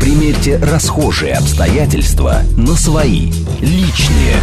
Примерьте расхожие обстоятельства на свои, личные.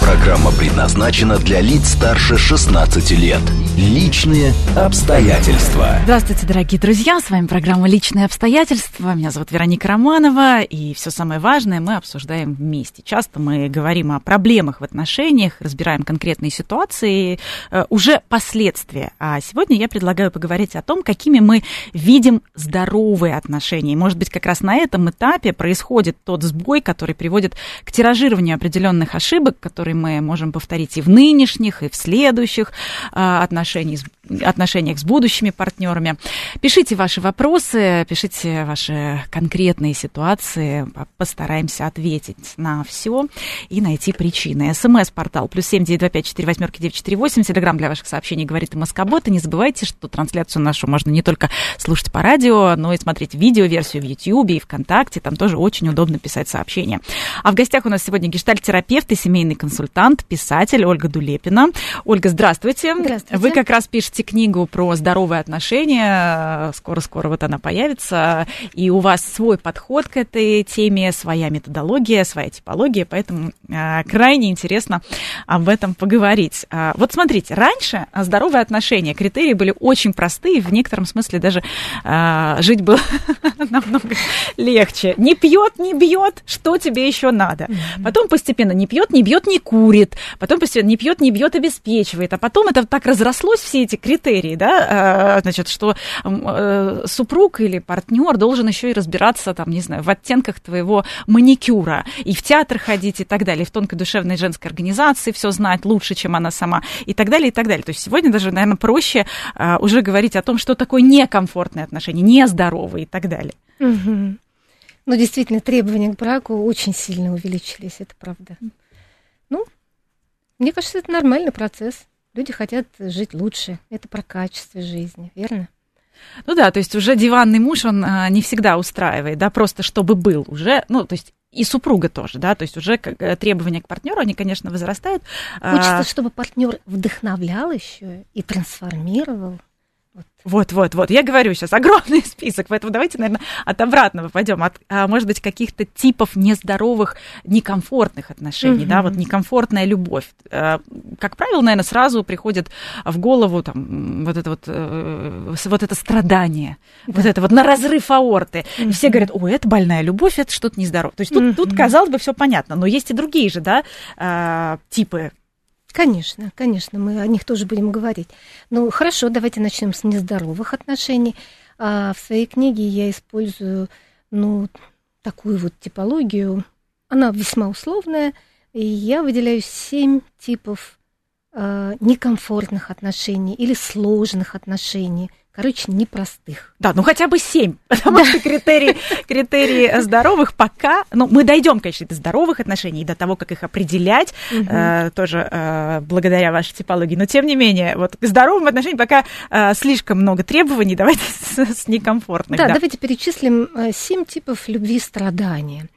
Программа предназначена для лиц старше 16 лет. Личные обстоятельства. Здравствуйте, дорогие друзья. С вами программа «Личные обстоятельства». Меня зовут Вероника Романова. И все самое важное мы обсуждаем вместе. Часто мы говорим о проблемах в отношениях, разбираем конкретные ситуации, э, уже последствия. А сегодня я предлагаю поговорить о том, какими мы видим здоровые отношения. Может быть, как раз на этом этапе происходит тот сбой, который приводит к тиражированию определенных ошибок, которые мы можем повторить и в нынешних, и в следующих а, отношениях, отношениях с будущими партнерами. Пишите ваши вопросы, пишите ваши конкретные ситуации, постараемся ответить на все и найти причины. СМС-портал плюс семь девять два пять четыре восьмерки девять четыре восемь. Телеграмм для ваших сообщений говорит и Москобот. И не забывайте, что трансляцию нашу можно не только слушать по радио, но и смотреть видео-версию в YouTube и ВКонтакте. Там тоже очень удобно писать сообщения. А в гостях у нас сегодня гештальт-терапевт и семейный консультант, писатель Ольга Дулепина. Ольга, здравствуйте. Здравствуйте. Вы как раз пишете книгу про здоровые отношения. Скоро-скоро вот она появится. И у вас свой подход к этой теме, своя методология, своя типология, поэтому э, крайне интересно об этом поговорить. А, вот смотрите, раньше здоровые отношения, критерии были очень простые, в некотором смысле даже а, жить было намного легче. Не пьет, не бьет, что тебе еще надо? Потом постепенно не пьет, не бьет, не курит. Потом постепенно не пьет, не бьет, обеспечивает. А потом это так разрослось, все эти критерии, да, а, значит, что э, супруг или партнер должен еще и разбираться, там, не знаю, в оттенках твоего маникюра, и в театр ходить и так далее, и в тонкой душевной женской организации все знать лучше, чем она сама, и так далее, и так далее. То есть сегодня даже, наверное, проще а, уже говорить о том, что такое некомфортные отношения, нездоровые и так далее. Угу. Ну, действительно, требования к браку очень сильно увеличились, это правда. Ну, мне кажется, это нормальный процесс. Люди хотят жить лучше. Это про качество жизни, верно? Ну да, то есть уже диванный муж, он а, не всегда устраивает, да, просто чтобы был уже, ну, то есть и супруга тоже, да, то есть уже э, требования к партнеру, они, конечно, возрастают. Хочется, чтобы партнер вдохновлял еще и трансформировал. Вот, вот, вот. Я говорю сейчас огромный список, поэтому давайте, наверное, от обратного пойдем. От, а, может быть, каких-то типов нездоровых, некомфортных отношений, mm-hmm. да, вот некомфортная любовь. А, как правило, наверное, сразу приходит в голову там вот это вот, э, вот это страдание, да. вот это вот на разрыв аорты. И все говорят, ой, это больная любовь, это что-то нездоровое. То есть тут, mm-hmm. тут казалось бы, все понятно, но есть и другие же, да, а, типы Конечно, конечно, мы о них тоже будем говорить. Ну, хорошо, давайте начнем с нездоровых отношений. А в своей книге я использую, ну, такую вот типологию. Она весьма условная, и я выделяю семь типов э, некомфортных отношений или сложных отношений, короче, непростых. Да, ну хотя бы семь, потому да. что критерии, критерии здоровых пока, ну мы дойдем, конечно, до здоровых отношений, до того, как их определять, угу. э, тоже э, благодаря вашей типологии, но тем не менее, вот к здоровым отношениям пока э, слишком много требований, давайте с, с некомфортных. Да, да, давайте перечислим э, семь типов любви и страдания.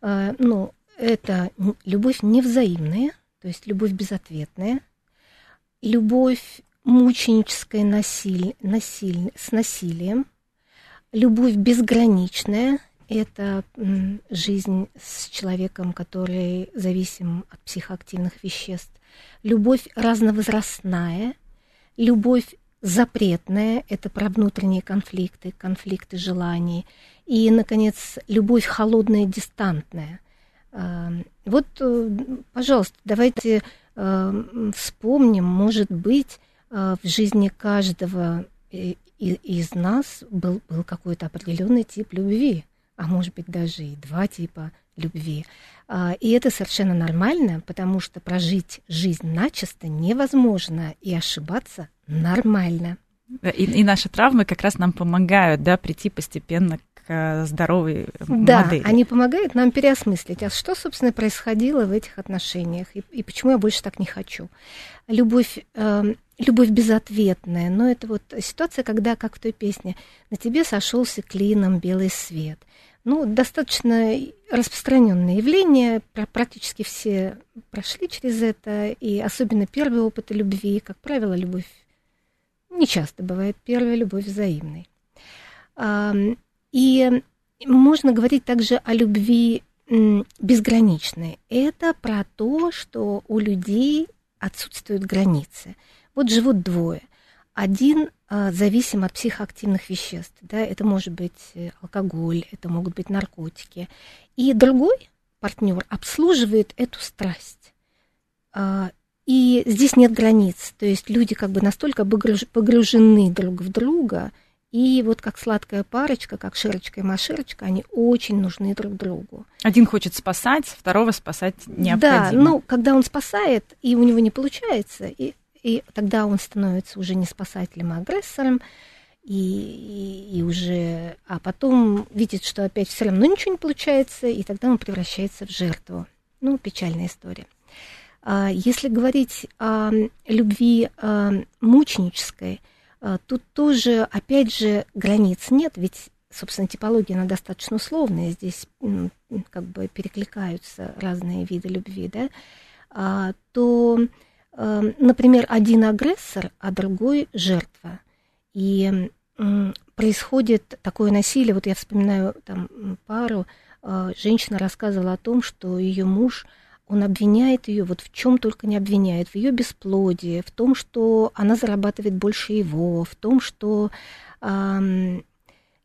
Э, ну, это любовь невзаимная, то есть любовь безответная, любовь мученическое насилие, насилие, с насилием, любовь безграничная – это жизнь с человеком, который зависим от психоактивных веществ, любовь разновозрастная, любовь запретная – это про внутренние конфликты, конфликты желаний, и, наконец, любовь холодная, дистантная. А, вот, э, пожалуйста, давайте э, вспомним, может быть, в жизни каждого из нас был, был какой-то определенный тип любви, а может быть даже и два типа любви. А, и это совершенно нормально, потому что прожить жизнь начисто невозможно, и ошибаться нормально. И, и наши травмы как раз нам помогают да, прийти постепенно к здоровой да, модели. Да, они помогают нам переосмыслить, а что, собственно, происходило в этих отношениях, и, и почему я больше так не хочу. Любовь э, любовь безответная, но это вот ситуация, когда, как в той песне, на тебе сошелся клином белый свет. Ну, достаточно распространенное явление, практически все прошли через это, и особенно первые опыты любви, как правило, любовь не часто бывает первая любовь взаимной. И можно говорить также о любви безграничной. Это про то, что у людей отсутствуют границы. Вот живут двое. Один а, зависим от психоактивных веществ. Да? Это может быть э, алкоголь, это могут быть наркотики. И другой партнер обслуживает эту страсть. И здесь нет границ. То есть люди как бы настолько погружены друг в друга, и вот как сладкая парочка, как Широчка и Маширочка, они очень нужны друг другу. Один хочет спасать, второго спасать необходимо. Да, ну, когда он спасает, и у него не получается, и, и тогда он становится уже не спасателем, а агрессором, и, и, и уже, а потом видит, что опять все равно ничего не получается, и тогда он превращается в жертву. Ну, печальная история. А, если говорить о любви а, мученической, а, тут тоже, опять же, границ нет, ведь, собственно, типология, она достаточно условная, здесь как бы перекликаются разные виды любви, да, то, например, один агрессор, а другой жертва. И происходит такое насилие, вот я вспоминаю там пару, женщина рассказывала о том, что ее муж он обвиняет ее вот в чем только не обвиняет, в ее бесплодии, в том, что она зарабатывает больше его, в том, что эм,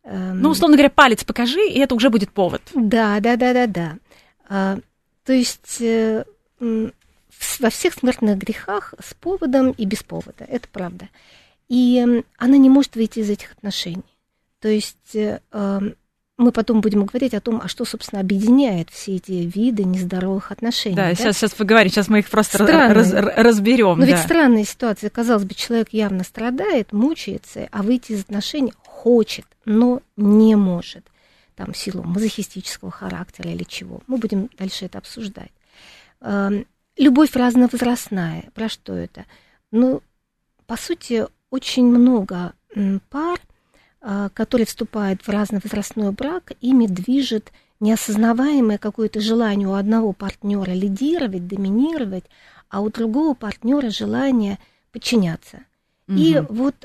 эм, ну, условно говоря, палец покажи, и это уже будет повод. Да, да, да, да, да. А, то есть э, во всех смертных грехах с поводом и без повода, это правда. И она не может выйти из этих отношений. То есть э, мы потом будем говорить о том, а что, собственно, объединяет все эти виды нездоровых отношений. Да, да? Сейчас, сейчас поговорим, сейчас мы их просто раз, разберем. Но да. ведь странная ситуация. Казалось бы, человек явно страдает, мучается, а выйти из отношений хочет, но не может. Там, в силу мазохистического характера или чего. Мы будем дальше это обсуждать. Эм, любовь разновозрастная. Про что это? Ну, по сути, очень много пар – а, которые вступают в разновозрастной брак, ими движет неосознаваемое какое-то желание у одного партнера лидировать, доминировать, а у другого партнера желание подчиняться. Угу. И вот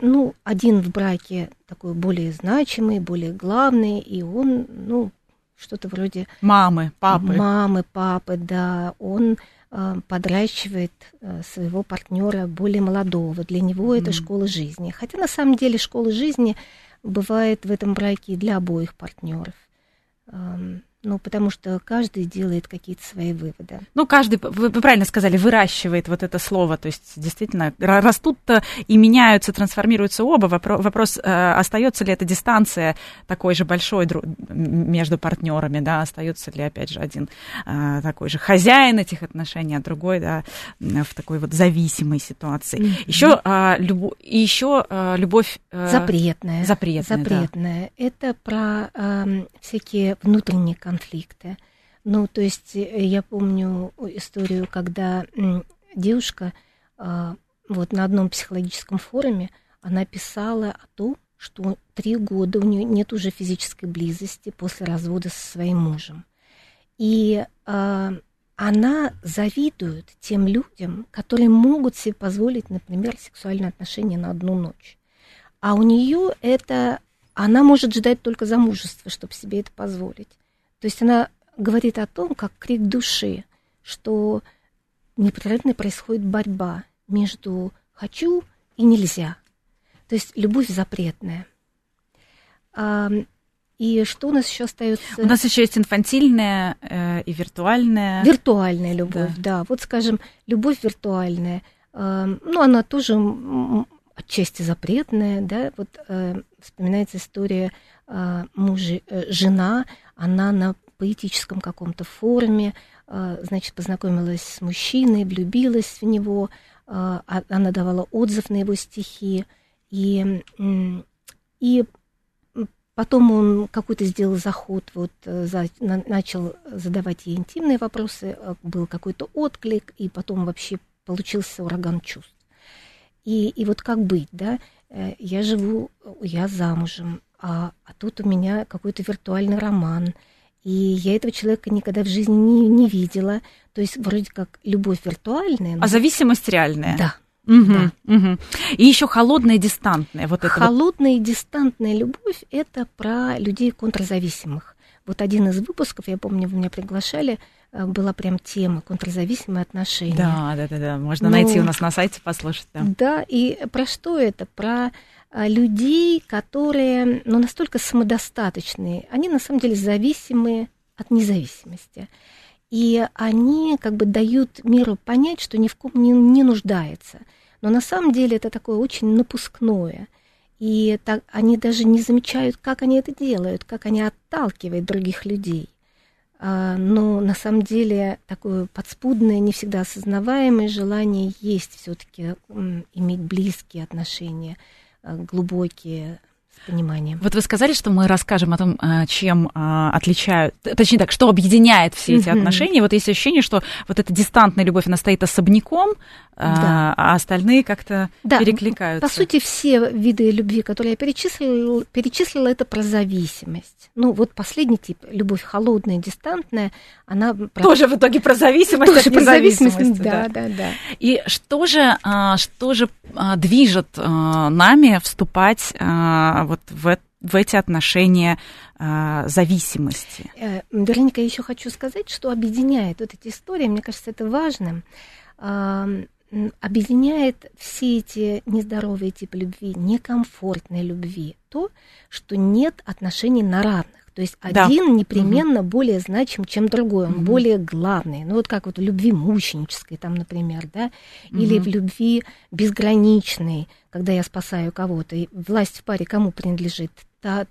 ну, один в браке такой более значимый, более главный, и он, ну, что-то вроде... Мамы, папы. Мамы, папы, да. Он подращивает э, своего партнера более молодого. Для него mm. это школа жизни. Хотя на самом деле школа жизни бывает в этом браке и для обоих партнеров. Ну, потому что каждый делает какие-то свои выводы. Ну, каждый, вы, вы правильно сказали, выращивает вот это слово. То есть, действительно, растут и меняются, трансформируются оба. Вопрос, вопрос э, остается ли эта дистанция такой же большой между партнерами, да, остается ли, опять же, один э, такой же хозяин этих отношений, а другой, да, в такой вот зависимой ситуации. Mm-hmm. Еще, а, любо, еще а, любовь... Э, запретная. Запретная, Запретная. Да. Это про э, всякие внутренние конфликты конфликты. Ну, то есть э, я помню историю, когда девушка а, вот на одном психологическом форуме она писала о том, что три года у нее нет уже физической близости после развода со своим мужем. И э, она завидует тем людям, которые могут себе позволить, например, сексуальные отношения на одну ночь. А у нее это, она может ждать только замужества, чтобы себе это позволить. То есть она говорит о том, как крик души, что непрерывно происходит борьба между «хочу» и «нельзя». То есть любовь запретная. И что у нас еще остается? У нас еще есть инфантильная э, и виртуальная. Виртуальная любовь, да. да. Вот, скажем, любовь виртуальная. Э, ну, она тоже отчасти запретная, да. Вот э, вспоминается история э, мужа, э, жена, она на поэтическом каком-то форуме, э, значит, познакомилась с мужчиной, влюбилась в него, э, а, она давала отзыв на его стихи, и, и потом он какой-то сделал заход, вот э, за, на, начал задавать ей интимные вопросы, был какой-то отклик, и потом вообще получился ураган чувств. И, и вот как быть, да? Я живу, я замужем, а, а тут у меня какой-то виртуальный роман, и я этого человека никогда в жизни не, не видела. То есть вроде как любовь виртуальная. Но... А зависимость реальная. Да. Угу, да. угу. И еще холодная и дистантная. Вот холодная вот... и дистантная любовь это про людей контрзависимых. Вот один из выпусков, я помню, вы меня приглашали, э, была прям тема контрзависимые отношения. Да, да, да, да. Можно Но... найти у нас на сайте, послушать. Да. да, и про что это? Про а, людей, которые ну, настолько самодостаточные, они на самом деле зависимые от независимости. И они как бы дают миру понять, что ни в ком не, не нуждается. Но на самом деле это такое очень напускное. И так, они даже не замечают, как они это делают, как они отталкивают других людей. А, но на самом деле такое подспудное, не всегда осознаваемое желание есть все-таки иметь близкие отношения – глубокие с пониманием. Вот вы сказали, что мы расскажем о том, э, чем э, отличают, точнее так, что объединяет все эти mm-hmm. отношения. Вот есть ощущение, что вот эта дистантная любовь, она стоит особняком, да. а остальные как-то да. перекликаются. По сути, все виды любви, которые я перечислила, перечислила, это про зависимость. Ну, вот последний тип, любовь холодная, дистантная, она... Про... Тоже в итоге про зависимость Тоже про зависимость, да, да, да, да. И что же, а, что же а, движет а, нами вступать вот в, в эти отношения зависимости? Э, Вероника, я еще хочу сказать, что объединяет вот эти истории, мне кажется, это важным объединяет все эти нездоровые типы любви, некомфортной любви, то, что нет отношений на равных. То есть да. один непременно угу. более значим, чем другой, он угу. более главный. Ну вот как вот в любви мученической, там, например, да, угу. или в любви безграничной, когда я спасаю кого-то. И власть в паре кому принадлежит?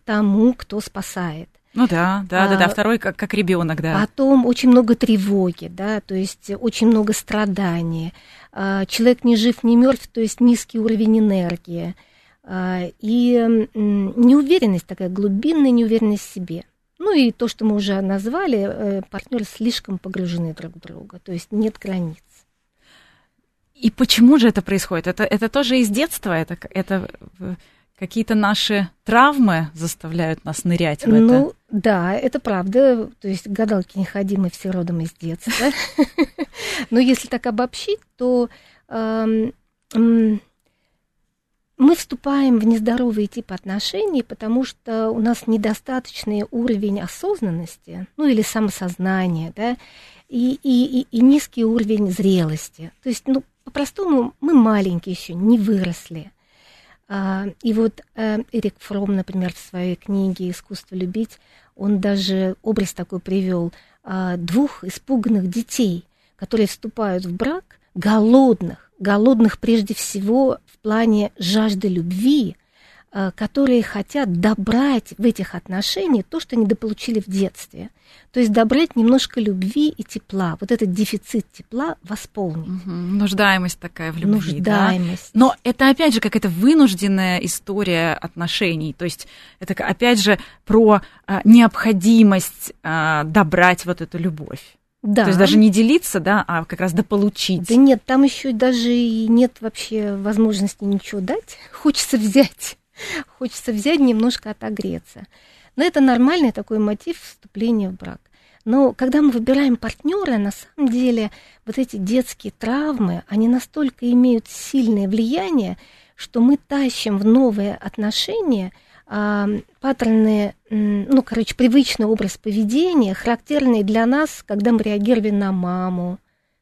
Тому, кто спасает. Ну да, да, а, да, да. Второй как, как ребенок, да. Потом очень много тревоги, да, то есть очень много страдания. А, человек не жив, не мертв, то есть низкий уровень энергии. А, и неуверенность такая, глубинная неуверенность в себе. Ну и то, что мы уже назвали, э, партнеры слишком погружены друг в друга, то есть нет границ. И почему же это происходит? Это, это тоже из детства? Это, это какие-то наши травмы заставляют нас нырять в это? Ну, да, это правда. То есть гадалки не ходи, мы все родом из детства. Но если так обобщить, то мы вступаем в нездоровые типы отношений, потому что у нас недостаточный уровень осознанности, ну или самосознания, да, и, и, и низкий уровень зрелости. То есть, ну, по-простому, мы маленькие еще, не выросли. А, и вот э, Эрик Фром, например, в своей книге «Искусство любить», он даже образ такой привел а, двух испуганных детей, которые вступают в брак, голодных, голодных прежде всего в плане жажды любви, а, которые хотят добрать в этих отношениях то, что недополучили в детстве. То есть добрать немножко любви и тепла. Вот этот дефицит тепла восполнить. Угу. Нуждаемость такая в любви. Нуждаемость. Да? Но это опять же какая-то вынужденная история отношений. То есть это опять же про а, необходимость а, добрать вот эту любовь. Да. То есть даже не делиться, да, а как раз дополучить. Да нет, там еще даже и нет вообще возможности ничего дать. Хочется взять. Хочется взять немножко отогреться. Но это нормальный такой мотив вступления в брак. Но когда мы выбираем партнера, на самом деле вот эти детские травмы, они настолько имеют сильное влияние, что мы тащим в новые отношения паттерны, ну, короче, привычный образ поведения, характерный для нас, когда мы реагировали на маму,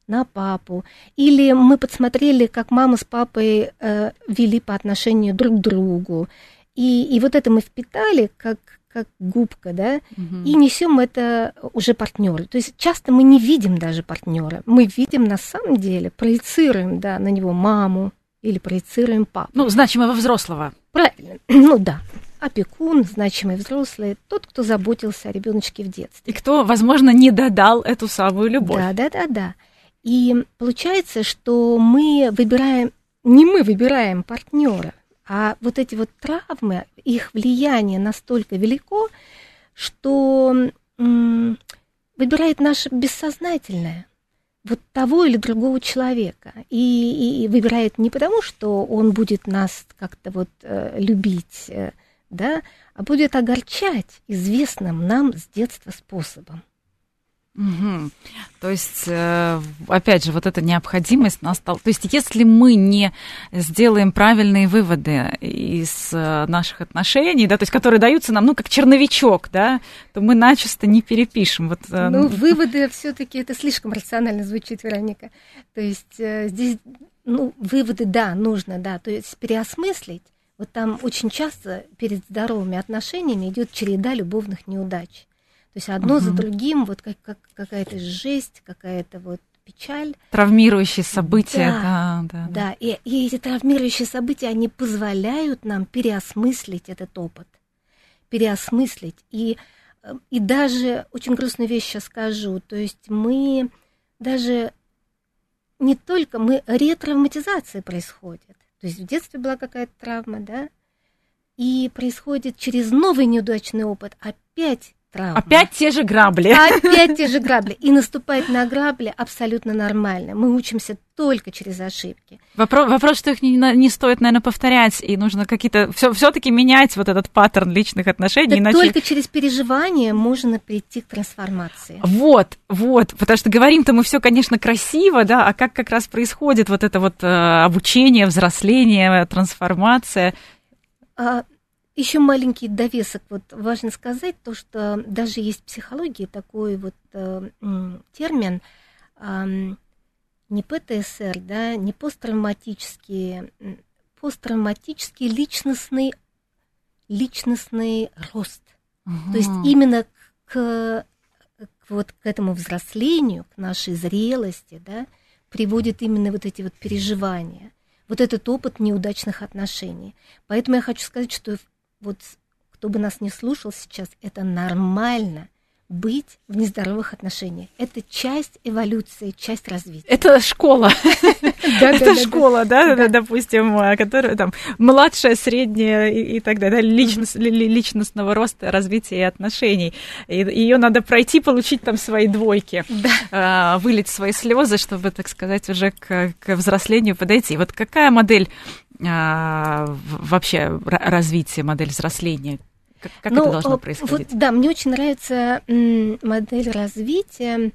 на папу. Или мы подсмотрели, как мама с папой э, вели по отношению друг к другу. И, и вот это мы впитали как, как губка, да, угу. и несем это уже партнеру. То есть часто мы не видим даже партнера. Мы видим на самом деле, проецируем да, на него маму или проецируем папу. Ну, значимого взрослого. Правильно. Ну да. Опекун, значимый взрослый, тот, кто заботился о ребеночке в детстве. И кто, возможно, не додал эту самую любовь. Да, да, да, да. И получается, что мы выбираем, не мы выбираем партнера, а вот эти вот травмы, их влияние настолько велико, что м, выбирает наше бессознательное вот того или другого человека. И, и, и выбирает не потому, что он будет нас как-то вот э, любить, э, да, а будет огорчать известным нам с детства способом. Угу. То есть, э, опять же, вот эта необходимость настала. То есть, если мы не сделаем правильные выводы из э, наших отношений, да, то есть, которые даются нам, ну, как черновичок, да, то мы начисто не перепишем. Вот, э, ну, выводы все-таки это слишком рационально звучит, Вероника. То есть здесь, ну, выводы, да, нужно, да, то есть переосмыслить. Вот там очень часто перед здоровыми отношениями идет череда любовных неудач. То есть одно угу. за другим, вот как, как какая-то жесть, какая-то вот печаль. Травмирующие события. Да, да, да. да. И, и эти травмирующие события, они позволяют нам переосмыслить этот опыт, переосмыслить. И, и даже очень грустную вещь сейчас скажу, то есть мы даже не только, мы ретравматизация происходит. То есть в детстве была какая-то травма, да, и происходит через новый неудачный опыт. Опять травма. Опять те же грабли. Опять те же грабли. И наступать на грабли абсолютно нормально. Мы учимся только через ошибки. Вопрос, вопрос что их не, не стоит, наверное, повторять, и нужно какие-то все, все-таки менять вот этот паттерн личных отношений. Иначе... Только через переживание можно прийти к трансформации. Вот, вот, потому что говорим-то мы все, конечно, красиво, да, а как как раз происходит вот это вот э, обучение, взросление, трансформация? Еще маленький довесок. Вот важно сказать то, что даже есть в психологии такой вот э, термин э, не ПТСР, да, не посттравматический, посттравматический личностный личностный рост. Угу. То есть именно к, к вот к этому взрослению, к нашей зрелости, да, приводит именно вот эти вот переживания вот этот опыт неудачных отношений. Поэтому я хочу сказать, что вот кто бы нас не слушал сейчас, это нормально быть в нездоровых отношениях. Это часть эволюции, часть развития. Это школа. Это школа, да, допустим, которая там младшая, средняя и так далее, личностного роста, развития и отношений. Ее надо пройти, получить там свои двойки, а, вылить свои слезы, чтобы, так сказать, уже к взрослению подойти. Вот какая модель а, вообще развитие, модель взросления? Как, как ну, это должно происходить? Вот, да, мне очень нравится модель развития.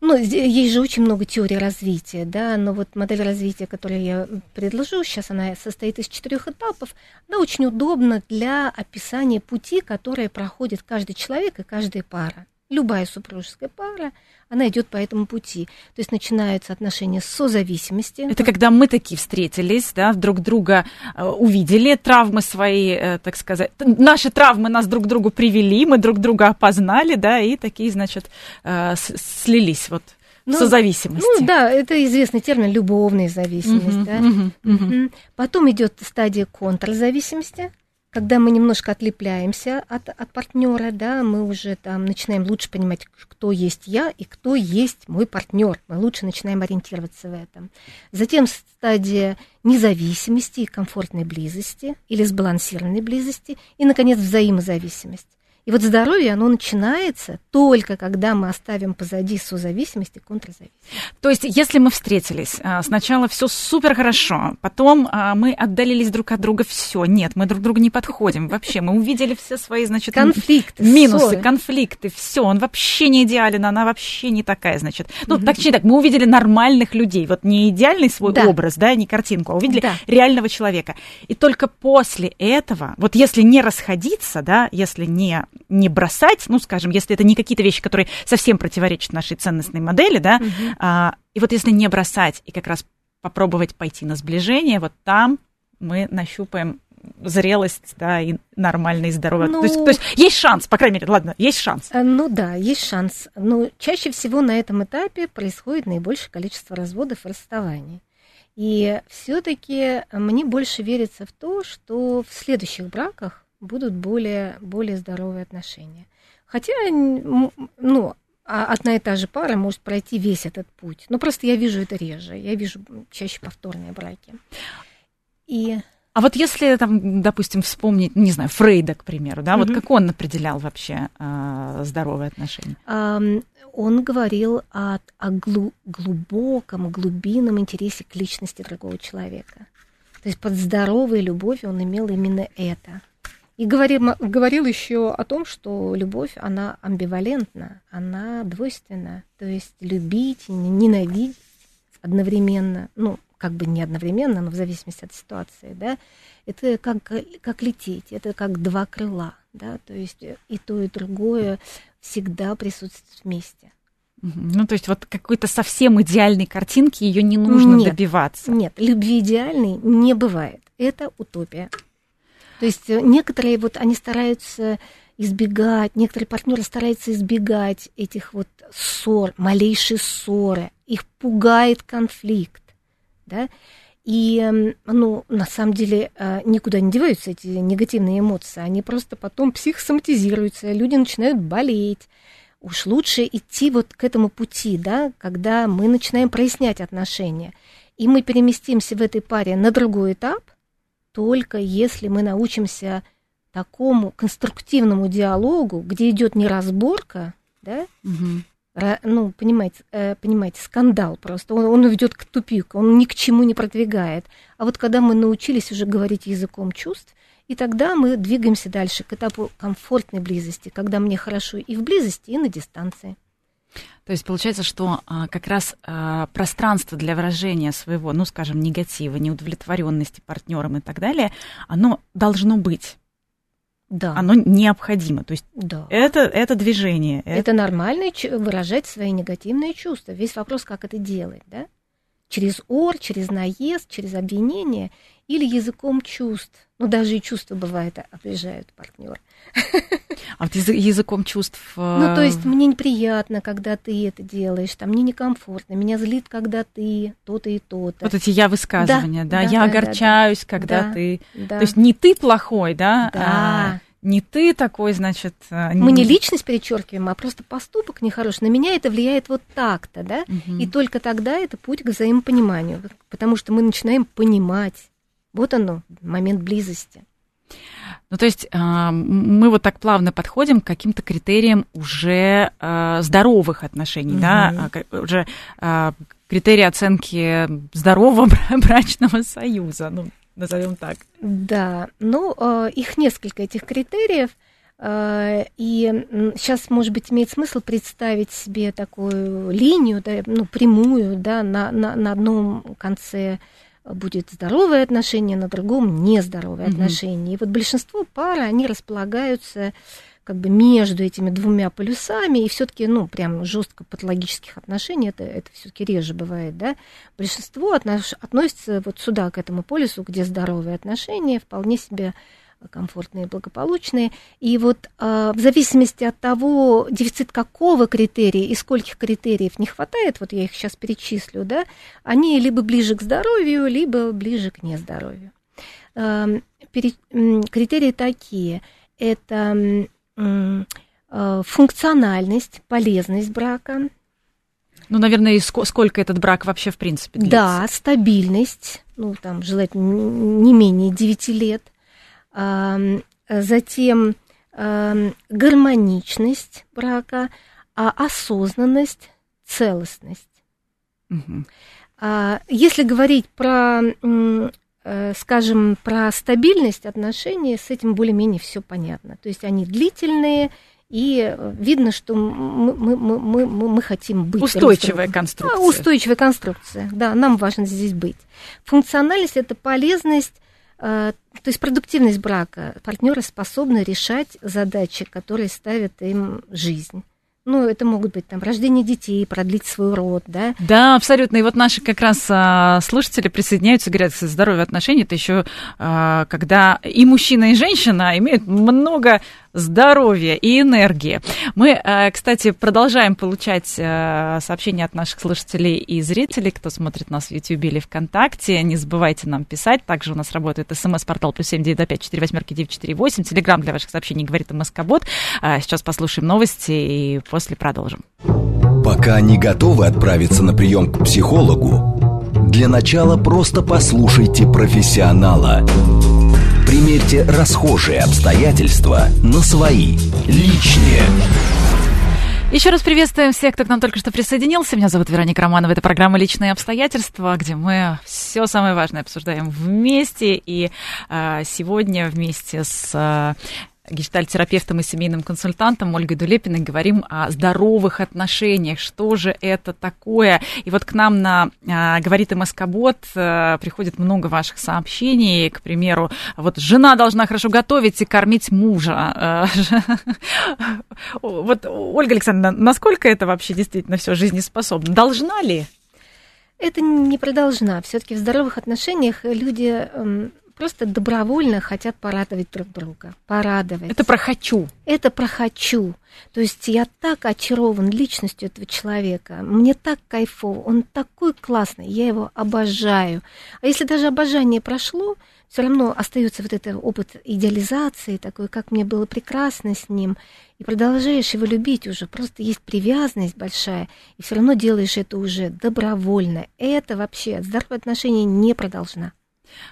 Ну, есть же очень много теорий развития, да, но вот модель развития, которую я предложу, сейчас она состоит из четырех этапов, она очень удобна для описания пути, которые проходит каждый человек и каждая пара любая супружеская пара, она идет по этому пути. То есть начинаются отношения с созависимости. Это когда мы такие встретились, да, друг друга э, увидели, травмы свои, э, так сказать, наши травмы нас друг к другу привели, мы друг друга опознали, да, и такие, значит, э, слились вот. Ну, созависимости. Ну да, это известный термин любовная зависимость. Uh-huh, да? uh-huh, uh-huh. Потом идет стадия контрзависимости когда мы немножко отлепляемся от, от партнера, да, мы уже там начинаем лучше понимать, кто есть я и кто есть мой партнер. Мы лучше начинаем ориентироваться в этом. Затем стадия независимости и комфортной близости или сбалансированной близости. И, наконец, взаимозависимость. И вот здоровье, оно начинается только когда мы оставим позади созависимость и контрзависимость. То есть, если мы встретились, а, сначала все супер хорошо, потом а, мы отдалились друг от друга, все, нет, мы друг другу не подходим вообще, мы увидели все свои, значит, конфликты, минусы, ссоры. конфликты, все, он вообще не идеален, она вообще не такая, значит. Ну, угу. точнее так, мы увидели нормальных людей, вот не идеальный свой да. образ, да, не картинку, а увидели да. реального человека. И только после этого, вот если не расходиться, да, если не не бросать, ну, скажем, если это не какие-то вещи, которые совсем противоречат нашей ценностной модели, да, угу. а, и вот если не бросать и как раз попробовать пойти на сближение, вот там мы нащупаем зрелость, да, и нормальный, здоровый. Ну, то, есть, то есть есть шанс, по крайней мере, ладно, есть шанс. Э, ну да, есть шанс. Но чаще всего на этом этапе происходит наибольшее количество разводов и расставаний. И все-таки мне больше верится в то, что в следующих браках будут более, более здоровые отношения. Хотя, ну, а одна и та же пара может пройти весь этот путь. Но просто я вижу это реже. Я вижу чаще повторные браки. И... А вот если, там, допустим, вспомнить, не знаю, Фрейда, к примеру, да, угу. вот как он определял вообще э, здоровые отношения? Um, он говорил о, о глу, глубоком, глубинном интересе к личности другого человека. То есть под здоровой любовью он имел именно это – И говорил, говорил еще о том, что любовь, она амбивалентна, она двойственна. То есть любить и ненавидеть одновременно, ну, как бы не одновременно, но в зависимости от ситуации, да, это как, как лететь, это как два крыла, да, то есть и то, и другое всегда присутствует вместе. Ну, то есть вот какой-то совсем идеальной картинки ее не нужно нет, добиваться. Нет, любви идеальной не бывает. Это утопия. То есть э, некоторые вот они стараются избегать, некоторые партнеры стараются избегать этих вот ссор, малейшие ссоры. Их пугает конфликт, да. И, эм, ну, на самом деле, э, никуда не деваются эти негативные эмоции. Они просто потом психосоматизируются, люди начинают болеть. Уж лучше идти вот к этому пути, да, когда мы начинаем прояснять отношения. И мы переместимся в этой паре на другой этап, только если мы научимся такому конструктивному диалогу, где идет не разборка, да, угу. Ну, понимаете, э, понимаете, скандал просто, он, он ведет к тупику, он ни к чему не продвигает. А вот когда мы научились уже говорить языком чувств, и тогда мы двигаемся дальше к этапу комфортной близости, когда мне хорошо и в близости, и на дистанции. То есть получается, что а, как раз а, пространство для выражения своего, ну, скажем, негатива, неудовлетворенности партнером и так далее, оно должно быть. Да. Оно необходимо. То есть да. это, это движение. Это, это нормально выражать свои негативные чувства. Весь вопрос, как это делать, да? Через ор, через наезд, через обвинение или языком чувств. Ну, даже и чувства, бывает, обижают партнера. А вот языком чувств... Ну, то есть мне неприятно, когда ты это делаешь, там мне некомфортно, меня злит, когда ты то-то и то-то. Вот эти я высказывания, да, да, да я да, огорчаюсь, да, когда да, ты... Да. То есть не ты плохой, да, да. А не ты такой, значит... Мы не личность перечеркиваем, а просто поступок нехороший. На меня это влияет вот так-то, да? Угу. И только тогда это путь к взаимопониманию, потому что мы начинаем понимать. Вот оно, момент близости. Ну, то есть а, мы вот так плавно подходим к каким-то критериям уже а, здоровых отношений, угу. да, а, уже критерии оценки здорового брачного союза, ну, назовем так. Да, ну, их несколько, этих критериев. И сейчас, может быть, имеет смысл представить себе такую линию, да, ну, прямую, да, на, на, на одном конце будет здоровое отношение, на другом нездоровое mm-hmm. отношение. И вот большинство пар, они располагаются как бы между этими двумя полюсами, и все-таки, ну, прям жестко патологических отношений, это, это все-таки реже бывает, да, большинство отнош, относится вот сюда, к этому полюсу, где здоровые отношения, вполне себе комфортные, благополучные. И вот э, в зависимости от того, дефицит какого критерия и скольких критериев не хватает, вот я их сейчас перечислю, да, они либо ближе к здоровью, либо ближе к нездоровью. Э, пере, э, критерии такие. Это функциональность, полезность брака. Ну, наверное, и сколько этот брак вообще в принципе длится? Да, стабильность, ну, там, желательно не менее 9 лет затем гармоничность брака, а осознанность, целостность. Угу. Если говорить про, э, скажем, про стабильность отношений, с этим более-менее все понятно. То есть они длительные, и видно, что мы, мы, мы, мы, мы хотим быть. Устойчивая конструкция. А, устойчивая конструкция, да, нам важно здесь быть. Функциональность – это полезность Э, то есть продуктивность брака. Партнеры способны решать задачи, которые ставят им жизнь. Ну, это могут быть там рождение детей, продлить свой род, да? Да, абсолютно. И вот наши как раз а, слушатели присоединяются, говорят, здоровье отношений, это еще а, когда и мужчина, и женщина имеют много здоровья и энергии. Мы, э, кстати, продолжаем получать э, сообщения от наших слушателей и зрителей, кто смотрит нас в YouTube или ВКонтакте. Не забывайте нам писать. Также у нас работает смс-портал плюс семь девять пять четыре восьмерки девять четыре восемь. Телеграмм для ваших сообщений говорит МСК-бот. А сейчас послушаем новости и после продолжим. Пока не готовы отправиться на прием к психологу, для начала просто послушайте профессионала. Примерьте расхожие обстоятельства на свои, личные. Еще раз приветствуем всех, кто к нам только что присоединился. Меня зовут Вероника Романова. Это программа «Личные обстоятельства», где мы все самое важное обсуждаем вместе. И э, сегодня вместе с э, гештальтерапевтом и семейным консультантом Ольгой Дулепиной говорим о здоровых отношениях. Что же это такое? И вот к нам на а, «Говорит МСК-бот» а, приходит много ваших сообщений. К примеру, вот жена должна хорошо готовить и кормить мужа. А, вот, Ольга Александровна, насколько это вообще действительно все жизнеспособно? Должна ли? Это не продолжна. Все-таки в здоровых отношениях люди просто добровольно хотят порадовать друг друга. Порадовать. Это про хочу. Это про хочу. То есть я так очарован личностью этого человека. Мне так кайфово. Он такой классный. Я его обожаю. А если даже обожание прошло, все равно остается вот этот опыт идеализации, такой, как мне было прекрасно с ним, и продолжаешь его любить уже, просто есть привязанность большая, и все равно делаешь это уже добровольно. Это вообще здоровые отношения не продолжена.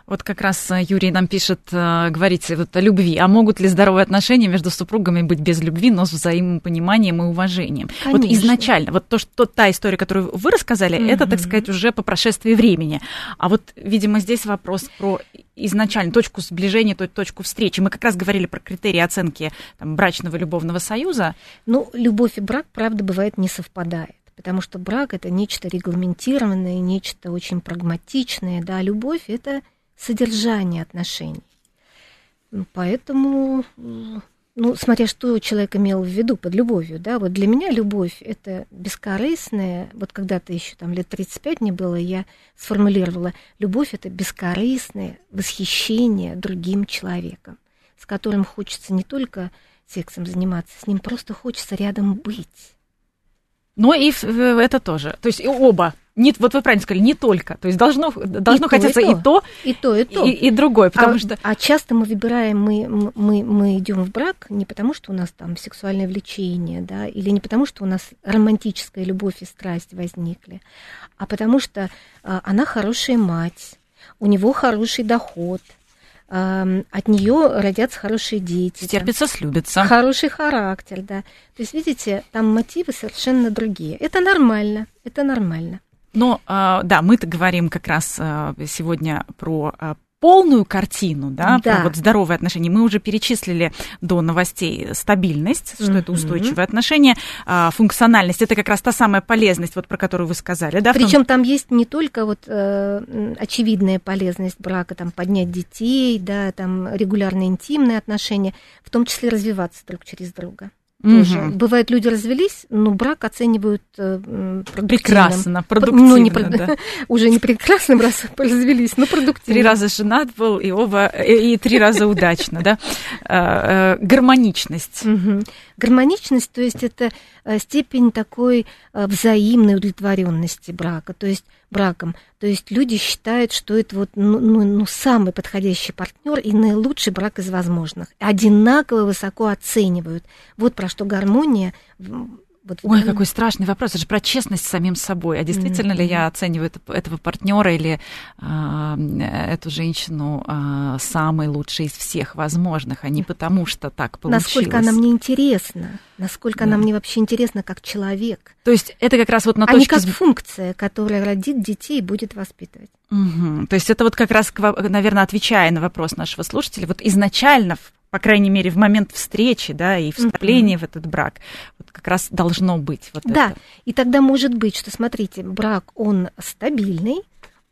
Вот как раз э, Юрий нам пишет, э, говорите вот о любви. А могут ли здоровые отношения между супругами быть без любви, но с взаимопониманием и уважением? Конечно. Вот изначально, вот то, что та история, которую вы рассказали, угу. это, так сказать, уже по прошествии времени. А вот, видимо, здесь вопрос про изначально точку сближения, точку встречи. Мы как раз говорили про критерии оценки там, брачного любовного союза. Ну, любовь и брак, правда, бывает не совпадает потому что брак это нечто регламентированное, нечто очень прагматичное, да, любовь это содержание отношений. Ну, поэтому, ну, смотря что человек имел в виду под любовью, да, вот для меня любовь это бескорыстная, вот когда-то еще там лет 35 не было, я сформулировала, любовь это бескорыстное восхищение другим человеком, с которым хочется не только сексом заниматься, с ним просто хочется рядом быть но и это тоже. То есть и оба. Не, вот вы правильно сказали, не только. То есть должно, должно и хотеться то, и, то, и то, и то, и, и другое, потому а, что. А часто мы выбираем, мы, мы, мы идем в брак не потому, что у нас там сексуальное влечение, да, или не потому, что у нас романтическая любовь и страсть возникли, а потому что а, она хорошая мать, у него хороший доход, от нее родятся хорошие дети. Терпится, слюбится. Хороший характер, да. То есть, видите, там мотивы совершенно другие. Это нормально, это нормально. Но, а, да, мы-то говорим как раз а, сегодня про а, полную картину, да, да. про вот здоровые отношения. Мы уже перечислили до новостей стабильность, что mm-hmm. это устойчивые отношения, а, функциональность, это как раз та самая полезность, вот про которую вы сказали, да. Причем том... там есть не только вот э, очевидная полезность брака, там поднять детей, да, там регулярные интимные отношения, в том числе развиваться друг через друга тоже. Угу. Бывает, люди развелись, но брак оценивают э, продуктивным. Прекрасно, продуктивно, ну, не, да. Уже не прекрасным, раз развелись, но продуктивно. Три раза женат был, и оба, и, и три раза удачно, да? Э, гармоничность. Гармоничность, то есть это э, степень такой взаимной удовлетворенности брака, то есть браком. То есть люди считают, что это вот ну, ну, ну, самый подходящий партнер и наилучший брак из возможных. Одинаково высоко оценивают. Вот про что гармония вот Ой, какой страшный вопрос. Это же про честность с самим собой. А действительно mm-hmm. ли я оцениваю этого партнера или а, эту женщину а, самой лучшей из всех возможных, а не потому, что так получилось? Насколько она мне интересна, насколько да. она мне вообще интересна как человек. То есть это как раз вот на а точке... А не как функция, которая родит детей и будет воспитывать. Угу. То есть это вот как раз, наверное, отвечая на вопрос нашего слушателя, вот изначально по крайней мере, в момент встречи, да, и вступления mm-hmm. в этот брак, вот как раз должно быть вот да, это. и тогда может быть, что, смотрите, брак, он стабильный,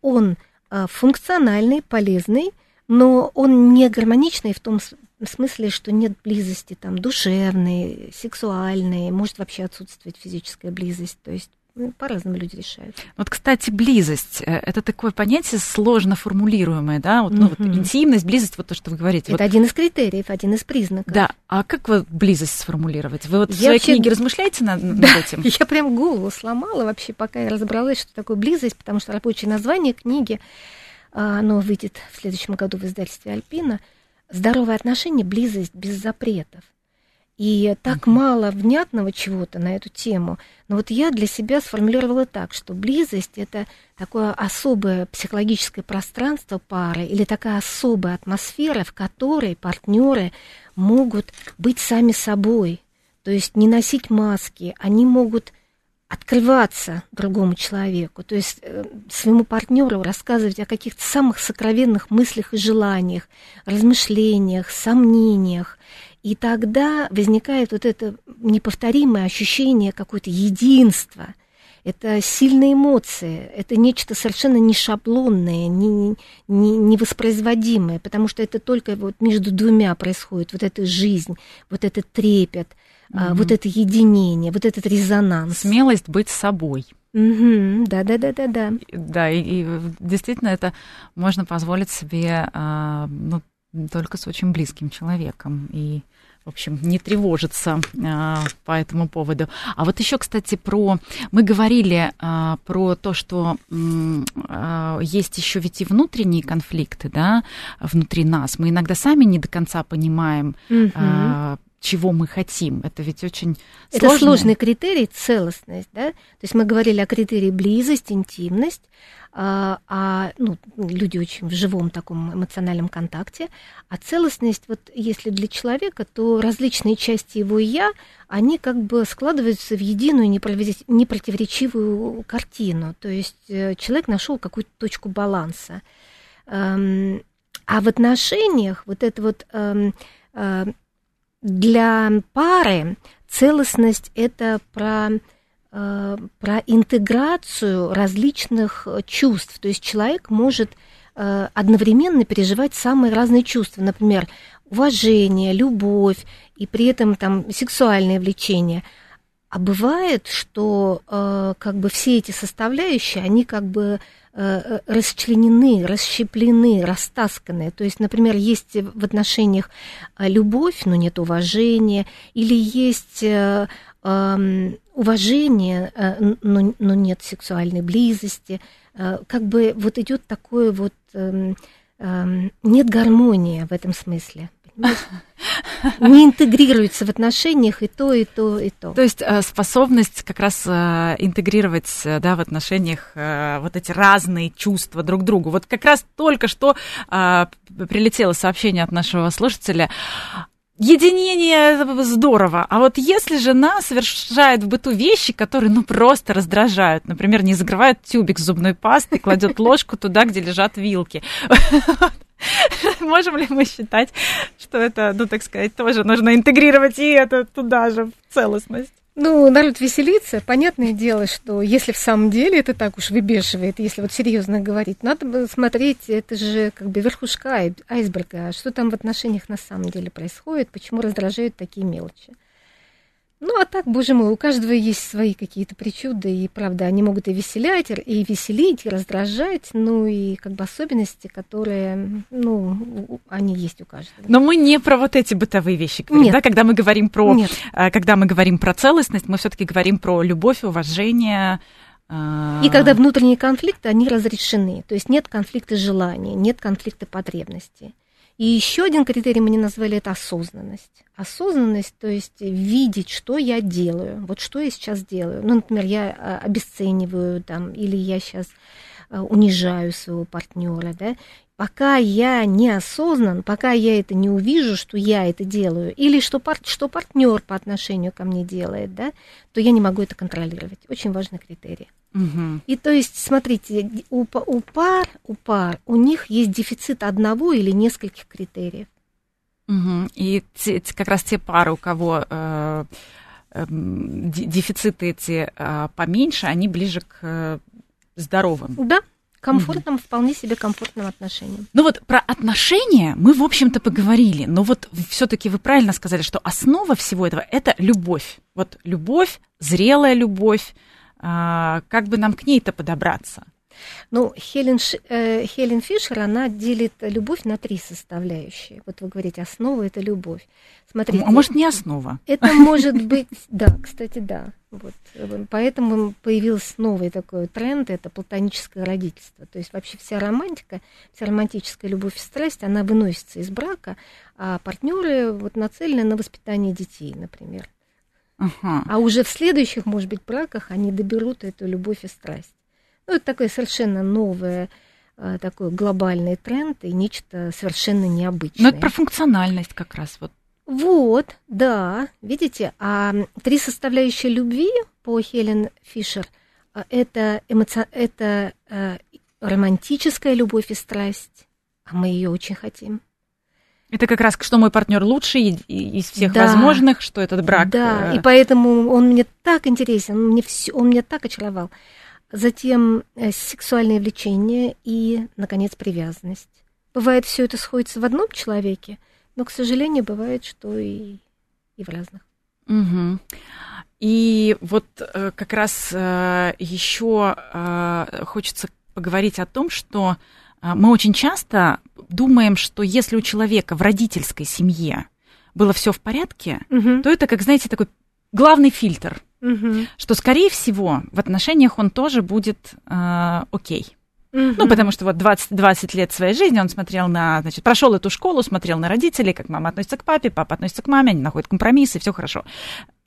он э, функциональный, полезный, но он не гармоничный в том смысле, что нет близости там душевной, сексуальной, может вообще отсутствовать физическая близость, то есть по-разному люди решают. Вот, кстати, близость э, это такое понятие сложно формулируемое, да? Вот, ну, вот интимность, близость, вот то, что вы говорите. Это вот. один из критериев, один из признаков. Да. А как вы близость сформулировать? Вы вот я в своей вообще... книге размышляете над, над да, этим? Я прям голову сломала вообще, пока я разобралась, что такое близость, потому что рабочее название книги, а, оно выйдет в следующем году в издательстве Альпина. Здоровые отношения, близость без запретов. И так uh-huh. мало внятного чего-то на эту тему. Но вот я для себя сформулировала так, что близость это такое особое психологическое пространство пары или такая особая атмосфера, в которой партнеры могут быть сами собой. то есть не носить маски, они могут открываться другому человеку, то есть э, своему партнеру рассказывать о каких-то самых сокровенных мыслях и желаниях, размышлениях, сомнениях. И тогда возникает вот это неповторимое ощущение какое-то единства. Это сильные эмоции, это нечто совершенно не шаблонное, не, не, невоспроизводимое, потому что это только вот между двумя происходит, вот эта жизнь, вот этот трепет – угу. вот это единение, вот этот резонанс. Смелость быть собой. Угу, да, да, да, да, да. Да, и, и действительно это можно позволить себе а, ну, только с очень близким человеком. И в общем, не тревожиться а, по этому поводу. А вот еще, кстати, про... Мы говорили а, про то, что а, есть еще ведь и внутренние конфликты, да, внутри нас. Мы иногда сами не до конца понимаем, угу. Чего мы хотим. Это ведь очень Это сложное. сложный критерий, целостность, да? То есть мы говорили о критерии близость, интимность, а, а ну, люди очень в живом таком эмоциональном контакте. А целостность, вот если для человека, то различные части его «я», они как бы складываются в единую непротиворечивую картину. То есть э, человек нашел какую-то точку баланса. Эм, а в отношениях вот это вот эм, э, для пары целостность это про э, про интеграцию различных чувств. То есть человек может э, одновременно переживать самые разные чувства, например, уважение, любовь и при этом там сексуальное влечение. А бывает, что э, как бы все эти составляющие, они как бы расчленены, расщеплены, растасканы. То есть, например, есть в отношениях э, любовь, но нет уважения, или есть уважение, но, но нет сексуальной близости. Как бы вот идет такое вот эм, эм, нет гармонии в этом смысле не интегрируется в отношениях и то, и то, и то. То есть э, способность как раз э, интегрировать э, да, в отношениях вот эти разные чувства друг к другу. Вот как раз только что прилетело сообщение от нашего слушателя. Единение здорово, а вот если жена совершает в быту вещи, которые ну просто раздражают, например, не закрывает тюбик зубной пастой, кладет ложку туда, где лежат вилки, Можем ли мы считать, что это, ну, так сказать, тоже нужно интегрировать и это туда же, в целостность? Ну, народ веселится. Понятное дело, что если в самом деле это так уж выбешивает, если вот серьезно говорить, надо смотреть, это же как бы верхушка айсберга, что там в отношениях на самом деле происходит, почему раздражают такие мелочи. Ну, а так, боже мой, у каждого есть свои какие-то причуды, и, правда, они могут и веселять, и веселить, и раздражать, ну, и как бы особенности, которые, ну, они есть у каждого. Но мы не про вот эти бытовые вещи говорим, Нет. да? Когда мы говорим про, Нет. Э, когда мы говорим про целостность, мы все таки говорим про любовь, уважение, и когда внутренние конфликты, они разрешены. То есть нет конфликта желаний, нет конфликта потребностей. И еще один критерий мы назвали это осознанность. Осознанность, то есть видеть, что я делаю, вот что я сейчас делаю. Ну, например, я а, обесцениваю там, или я сейчас а, унижаю своего партнера, да, пока я не осознан, пока я это не увижу, что я это делаю, или что, пар, что партнер по отношению ко мне делает, да, то я не могу это контролировать. Очень важный критерий. Угу. И то есть, смотрите, у, у пар, у пар, у них есть дефицит одного или нескольких критериев. Угу. И те, как раз те пары, у кого э, э, дефициты эти э, поменьше, они ближе к э, здоровым. Да, комфортным, угу. вполне себе комфортным отношениям. Ну вот про отношения мы, в общем-то, поговорили, но вот все-таки вы правильно сказали, что основа всего этого это любовь. Вот любовь, зрелая любовь, а, как бы нам к ней-то подобраться? Ну, Хелен, э, Хелен Фишер, она делит любовь на три составляющие. Вот вы говорите, основа – это любовь. Смотрите. А может, не основа? Это может быть, да, кстати, да. Вот. Поэтому появился новый такой тренд – это платоническое родительство. То есть вообще вся романтика, вся романтическая любовь и страсть, она выносится из брака, а партнеры вот нацелены на воспитание детей, например. Ага. А уже в следующих, может быть, браках они доберут эту любовь и страсть. Ну, это такое совершенно новое э, такой глобальный тренд и нечто совершенно необычное. Но это про функциональность как раз вот. Вот, да, видите, а три составляющие любви по Хелен Фишер а, это, эмоци... это э, романтическая любовь и страсть, а мы ее очень хотим. Это как раз, что мой партнер лучший из всех да. возможных, что этот брак. Да, э... и поэтому он мне так интересен, он мне, все, он меня так очаровал. Затем э, сексуальное влечение и, наконец, привязанность. Бывает, все это сходится в одном человеке, но, к сожалению, бывает, что и, и в разных. Угу. И вот э, как раз э, еще хочется поговорить о том, что мы очень часто думаем, что если у человека в родительской семье было все в порядке, угу. то это, как знаете, такой главный фильтр, угу. что, скорее всего, в отношениях он тоже будет э, окей. Угу. Ну, потому что вот 20, 20 лет своей жизни он смотрел на, значит, прошел эту школу, смотрел на родителей, как мама относится к папе, папа относится к маме, они находят компромиссы, все хорошо.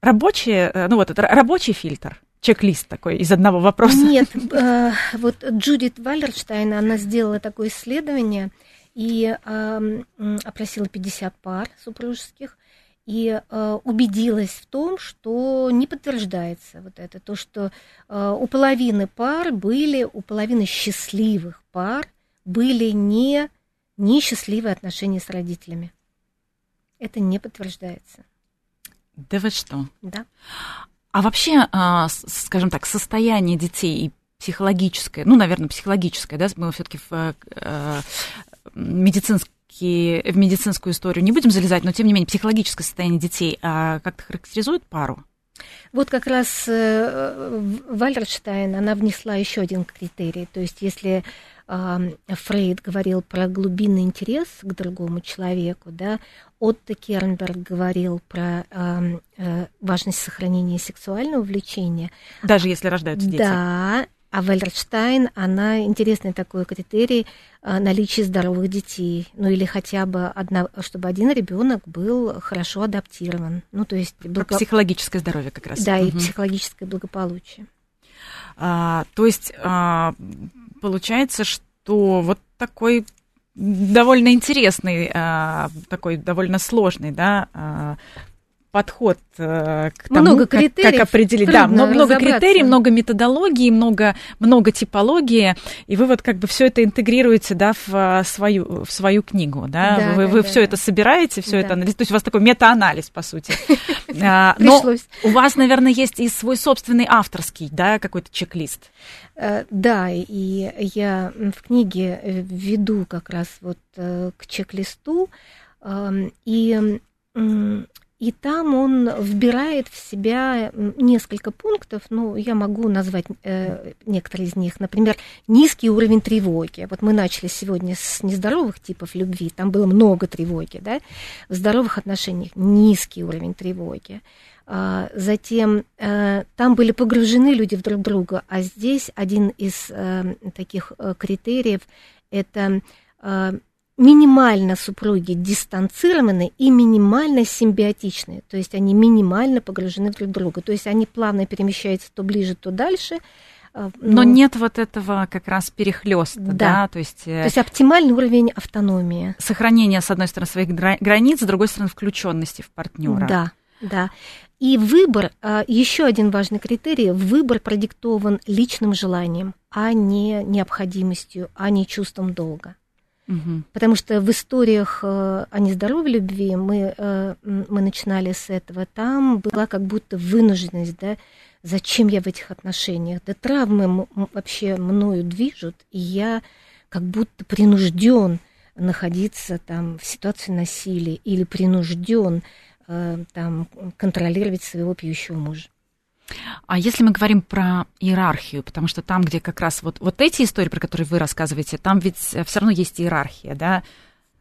Рабочий, э, ну вот это рабочий фильтр, чек-лист такой из одного вопроса. Нет, э, вот Джудит Валерштайн, она сделала такое исследование и э, опросила 50 пар супружеских, и э, убедилась в том, что не подтверждается вот это, то, что э, у половины пар были, у половины счастливых пар были не несчастливые отношения с родителями. Это не подтверждается. Да вы что? Да. А вообще, а, скажем так, состояние детей и психологическое, ну, наверное, психологическое, да, мы все-таки в э, э, медицинском в медицинскую историю не будем залезать, но тем не менее психологическое состояние детей а как-то характеризует пару? Вот как раз э, Вальерштайн, она внесла еще один критерий. То есть если Фрейд говорил про глубинный интерес к другому человеку, да, Отто Кернберг говорил про э, важность сохранения сексуального влечения. Даже если рождаются дети. Да, а Вальерштайн, она интересный такой критерий а, наличия здоровых детей, ну или хотя бы одна, чтобы один ребенок был хорошо адаптирован, ну то есть благо... психологическое здоровье как раз. Да, угу. и психологическое благополучие. А, то есть а, получается, что вот такой довольно интересный, а, такой довольно сложный, да, а, подход э, к тому, много как, как определить. Да, много, много критерий, много методологии, много, много типологии, и вы вот как бы все это интегрируете да, в э, свою, в свою книгу. Да? да вы да, вы да, все да. это собираете, все да. это анализируете. То есть у вас такой метаанализ, по сути. А, но у вас, наверное, есть и свой собственный авторский, да, какой-то чек-лист. Э, да, и я в книге веду как раз вот к чек-листу, и и там он вбирает в себя несколько пунктов, ну, я могу назвать э, некоторые из них. Например, низкий уровень тревоги. Вот мы начали сегодня с нездоровых типов любви, там было много тревоги, да? В здоровых отношениях низкий уровень тревоги. А, затем э, там были погружены люди в друг друга, а здесь один из э, таких э, критериев – это э, минимально супруги дистанцированы и минимально симбиотичны, то есть они минимально погружены друг в друга, то есть они плавно перемещаются то ближе, то дальше. А, но, Но нет вот этого как раз перехлеста, да. да, то есть... Э, то есть оптимальный уровень автономии. Сохранение, с одной стороны, своих границ, с другой стороны, включенности в партнера. Да, да. И выбор, а, еще один важный критерий, выбор продиктован личным желанием, а не необходимостью, а не чувством долга. Угу. Потому что в историях э, о нездоровой любви мы, э, мы начинали с этого. Там была как будто вынужденность, да, зачем я в этих отношениях? Да травмы вообще мною движут, и я как будто принужден находиться там в ситуации насилия или принужден э, там контролировать своего пьющего мужа. А если мы говорим про иерархию, потому что там, где как раз вот, вот эти истории, про которые вы рассказываете, там ведь все равно есть иерархия, да?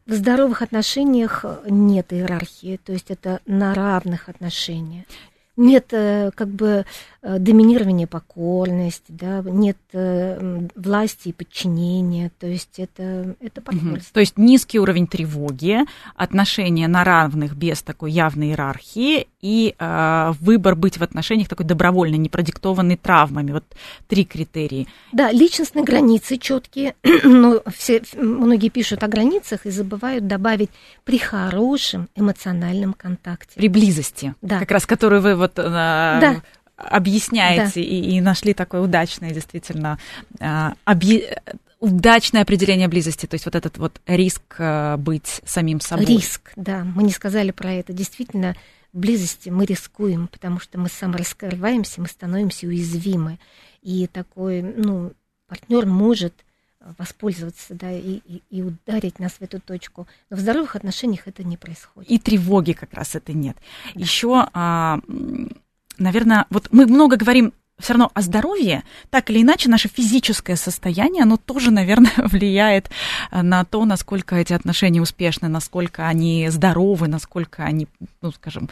В здоровых отношениях нет иерархии, то есть это на равных отношениях. Нет э, как бы э, доминирования покорности, да, нет э, власти и подчинения, то есть это, это партнерство. Угу. То есть низкий уровень тревоги, отношения на равных без такой явной иерархии и э, выбор быть в отношениях такой добровольно, не продиктованный травмами. Вот три критерии. Да, личностные границы четкие, но все, многие пишут о границах и забывают добавить при хорошем эмоциональном контакте. При близости, да. как раз которую вы вот э, да. объясняете да. и, и нашли такое удачное действительно э, объ... удачное определение близости, то есть вот этот вот риск э, быть самим собой. Риск, да, мы не сказали про это. Действительно, в близости мы рискуем, потому что мы самораскрываемся, мы становимся уязвимы. И такой, ну, партнер может воспользоваться, да, и, и, и ударить нас в эту точку. Но в здоровых отношениях это не происходит. И тревоги как раз это нет. Да. Еще, а, наверное, вот мы много говорим все равно о здоровье, так или иначе, наше физическое состояние, оно тоже, наверное, влияет на то, насколько эти отношения успешны, насколько они здоровы, насколько они, ну, скажем,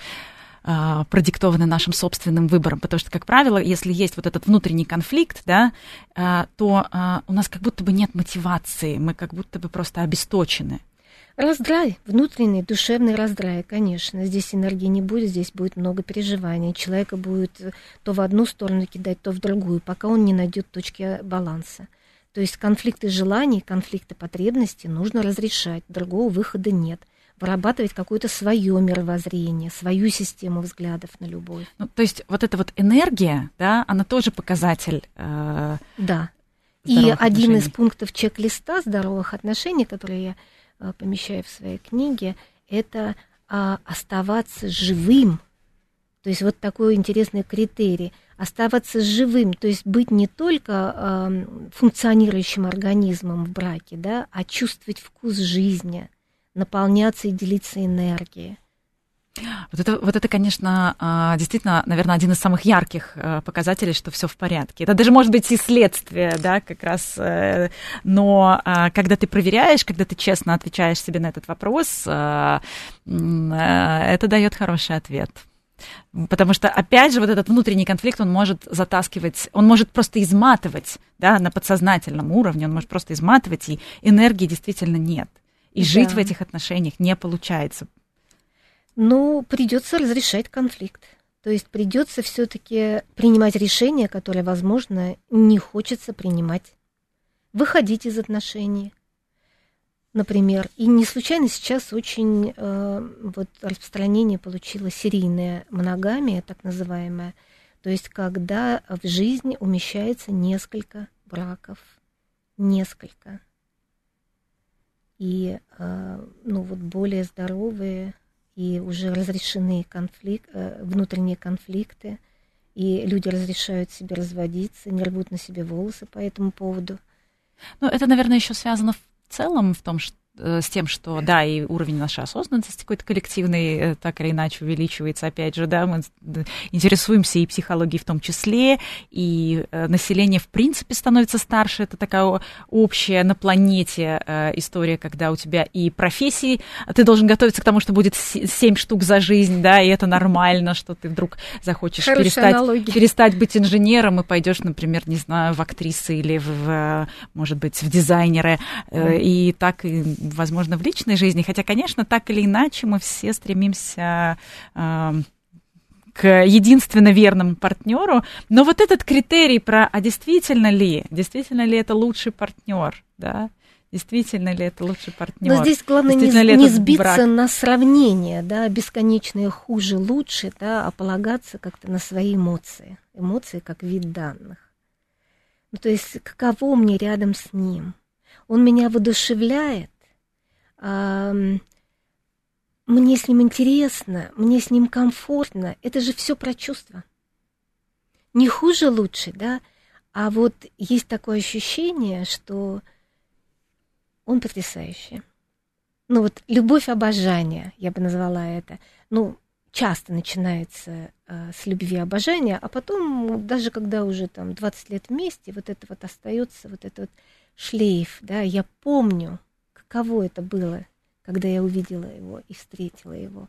а, продиктованы нашим собственным выбором, потому что, как правило, если есть вот этот внутренний конфликт, да, а, то а, у нас как будто бы нет мотивации, мы как будто бы просто обесточены. Раздрай, внутренний душевный раздрай, конечно. Здесь энергии не будет, здесь будет много переживаний. Человека будет то в одну сторону кидать, то в другую, пока он не найдет точки баланса. То есть конфликты желаний, конфликты потребностей нужно разрешать, другого выхода нет вырабатывать какое-то свое мировоззрение, свою систему взглядов на любовь. Ну, то есть вот эта вот энергия, да, она тоже показатель. Э, да. И один из пунктов чек-листа здоровых отношений, который я э, помещаю в своей книге, это э, оставаться живым. То есть вот такой интересный критерий. Оставаться живым, то есть быть не только э, функционирующим организмом в браке, да, а чувствовать вкус жизни – наполняться и делиться энергией. Вот это, вот это, конечно, а, действительно, наверное, один из самых ярких э, показателей, что все в порядке. Это даже может быть и следствие, да, как раз. Э, но а, когда ты проверяешь, когда ты честно отвечаешь себе на этот вопрос, э, это дает хороший ответ. Потому что, опять же, вот этот внутренний конфликт, он может затаскивать, он может просто изматывать, да, на подсознательном уровне, он может просто изматывать, и энергии действительно нет. И да. жить в этих отношениях не получается. Ну, придется разрешать конфликт. То есть придется все-таки принимать решения, которые, возможно, не хочется принимать. Выходить из отношений, например. И не случайно сейчас очень э, вот распространение получила серийная моногамия, так называемая. То есть когда в жизни умещается несколько браков. Несколько и э, ну, вот более здоровые и уже разрешены конфликт, э, внутренние конфликты, и люди разрешают себе разводиться, не рвут на себе волосы по этому поводу. Ну, это, наверное, еще связано в целом в том, что с тем, что, да, и уровень нашей осознанности какой-то коллективный э, так или иначе увеличивается, опять же, да, мы интересуемся и психологией в том числе, и э, население в принципе становится старше, это такая общая на планете история, когда у тебя и профессии, ты должен готовиться к тому, что будет 7 штук за жизнь, да, и это нормально, что ты вдруг захочешь перестать, перестать быть инженером и пойдешь, например, не знаю, в актрисы или в, может быть, в дизайнеры, и так и возможно, в личной жизни, хотя, конечно, так или иначе мы все стремимся э, к единственно верному партнеру, но вот этот критерий про, а действительно ли, действительно ли это лучший партнер, да, Действительно ли это лучший партнер? Но здесь главное не, не сбиться брак? на сравнение, да, бесконечное хуже, лучше, да, а полагаться как-то на свои эмоции. Эмоции как вид данных. Ну, то есть, каково мне рядом с ним? Он меня воодушевляет, мне с ним интересно, мне с ним комфортно. Это же все про чувства. Не хуже лучше, да? А вот есть такое ощущение, что он потрясающий. Ну вот любовь, обожание, я бы назвала это. Ну, часто начинается э, с любви обожания, а потом, даже когда уже там 20 лет вместе, вот это вот остается, вот этот вот шлейф, да, я помню, каково это было, когда я увидела его и встретила его.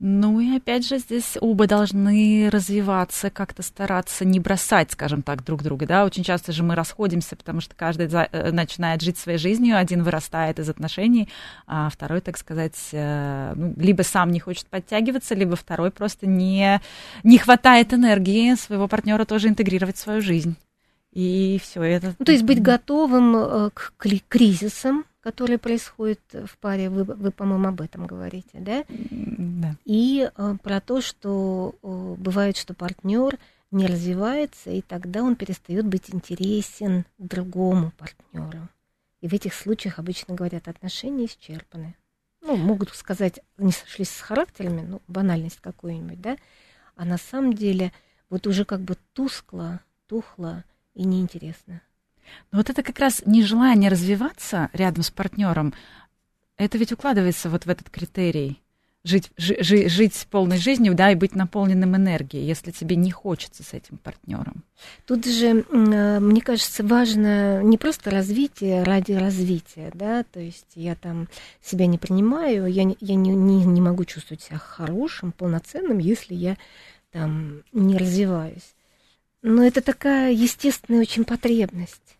Ну и опять же здесь оба должны развиваться, как-то стараться не бросать, скажем так, друг друга, да. Очень часто же мы расходимся, потому что каждый э, начинает жить своей жизнью, один вырастает из отношений, а второй, так сказать, э, ну, либо сам не хочет подтягиваться, либо второй просто не, не хватает энергии своего партнера тоже интегрировать в свою жизнь. И все это. Ну, то есть быть готовым э, к кризисам, которые происходят в паре, вы, вы по-моему, об этом говорите, да? Да. И э, про то, что э, бывает, что партнер не развивается, и тогда он перестает быть интересен другому партнеру. И в этих случаях обычно говорят, отношения исчерпаны. Ну, могут сказать, не сошлись с характерами, ну, банальность какую-нибудь, да? А на самом деле вот уже как бы тускло, тухло и неинтересно. Но вот это как раз нежелание развиваться рядом с партнером, это ведь укладывается вот в этот критерий. Жить, жи, жить полной жизнью, да, и быть наполненным энергией, если тебе не хочется с этим партнером. Тут же, э, мне кажется, важно не просто развитие ради развития, да, то есть я там себя не принимаю, я, я не, не, не могу чувствовать себя хорошим, полноценным, если я там не развиваюсь. Но это такая естественная очень потребность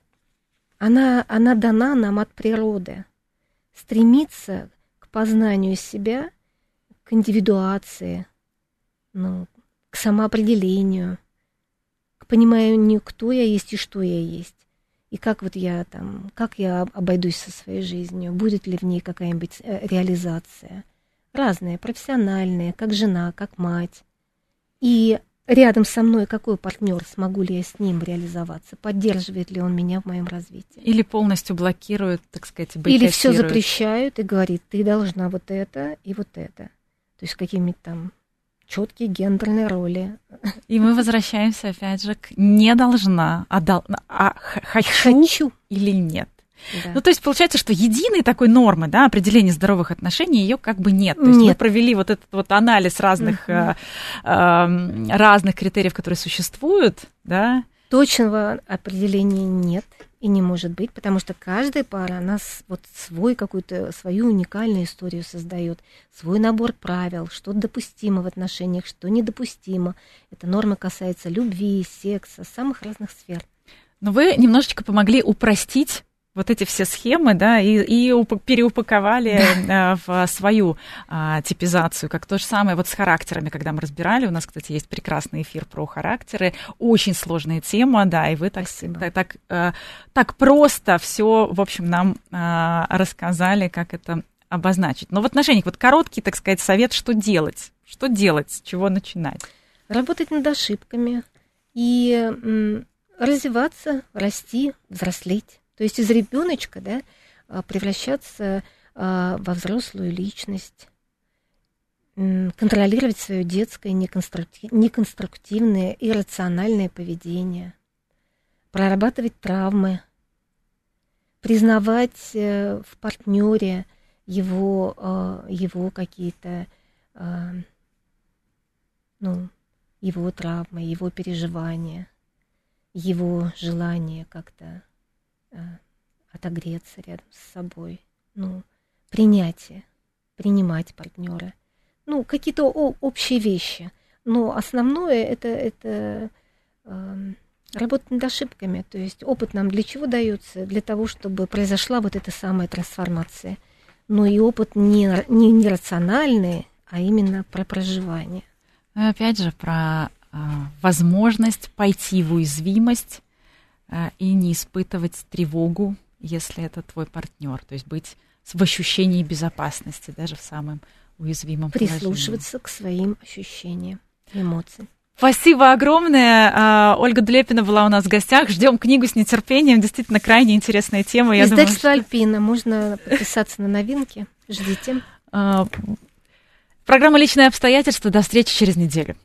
она, она дана нам от природы. Стремиться к познанию себя, к индивидуации, ну, к самоопределению, к пониманию, кто я есть и что я есть. И как вот я там, как я обойдусь со своей жизнью, будет ли в ней какая-нибудь э, реализация. Разные, профессиональные, как жена, как мать. И рядом со мной какой партнер, смогу ли я с ним реализоваться, поддерживает ли он меня в моем развитии. Или полностью блокирует, так сказать, Или все запрещают и говорит, ты должна вот это и вот это. То есть какими-то там четкие гендерные роли. И мы возвращаемся опять же к не должна, а, дол, а хочу, хочу или нет. Да. Ну, то есть получается, что единой такой нормы, да, определения здоровых отношений, ее как бы нет. То есть нет. мы провели вот этот вот анализ разных, uh-huh. э, разных критериев, которые существуют, да. Точного определения нет и не может быть, потому что каждая пара, она вот свой какую-то, свою уникальную историю создает, свой набор правил, что допустимо в отношениях, что недопустимо. Эта норма касается любви, секса, самых разных сфер. Но вы немножечко помогли упростить вот эти все схемы, да, и, и переупаковали да. Э, в свою а, типизацию, как то же самое вот с характерами, когда мы разбирали. У нас, кстати, есть прекрасный эфир про характеры, очень сложная тема, да, и вы так, так, так, э, так просто все, в общем, нам а, рассказали, как это обозначить. Но в отношениях, вот короткий, так сказать, совет, что делать? Что делать, с чего начинать? Работать над ошибками и развиваться, расти, взрослеть. То есть из ребеночка да, а, превращаться а, во взрослую личность, контролировать свое детское неконструктивное, иррациональное поведение, прорабатывать травмы, признавать э, в партнере его, а, его какие-то ну, его травмы, его переживания, его желание как-то отогреться рядом с собой, ну, принятие, принимать партнера, ну, какие-то общие вещи. Но основное это, это э, работа над ошибками. То есть опыт нам для чего дается? Для того, чтобы произошла вот эта самая трансформация. Но и опыт не, не, не рациональный, а именно про проживание. Опять же, про э, возможность пойти в уязвимость а, и не испытывать тревогу, если это твой партнер, то есть быть в ощущении безопасности, даже в самом уязвимом Прислушиваться положении. к своим ощущениям, эмоциям. Спасибо огромное. А, Ольга Длепина была у нас в гостях. Ждем книгу с нетерпением. Действительно, крайне интересная тема. Издательство думаю, что... Альпина. Можно подписаться на новинки. Ждите. А, программа «Личные обстоятельства». До встречи через неделю.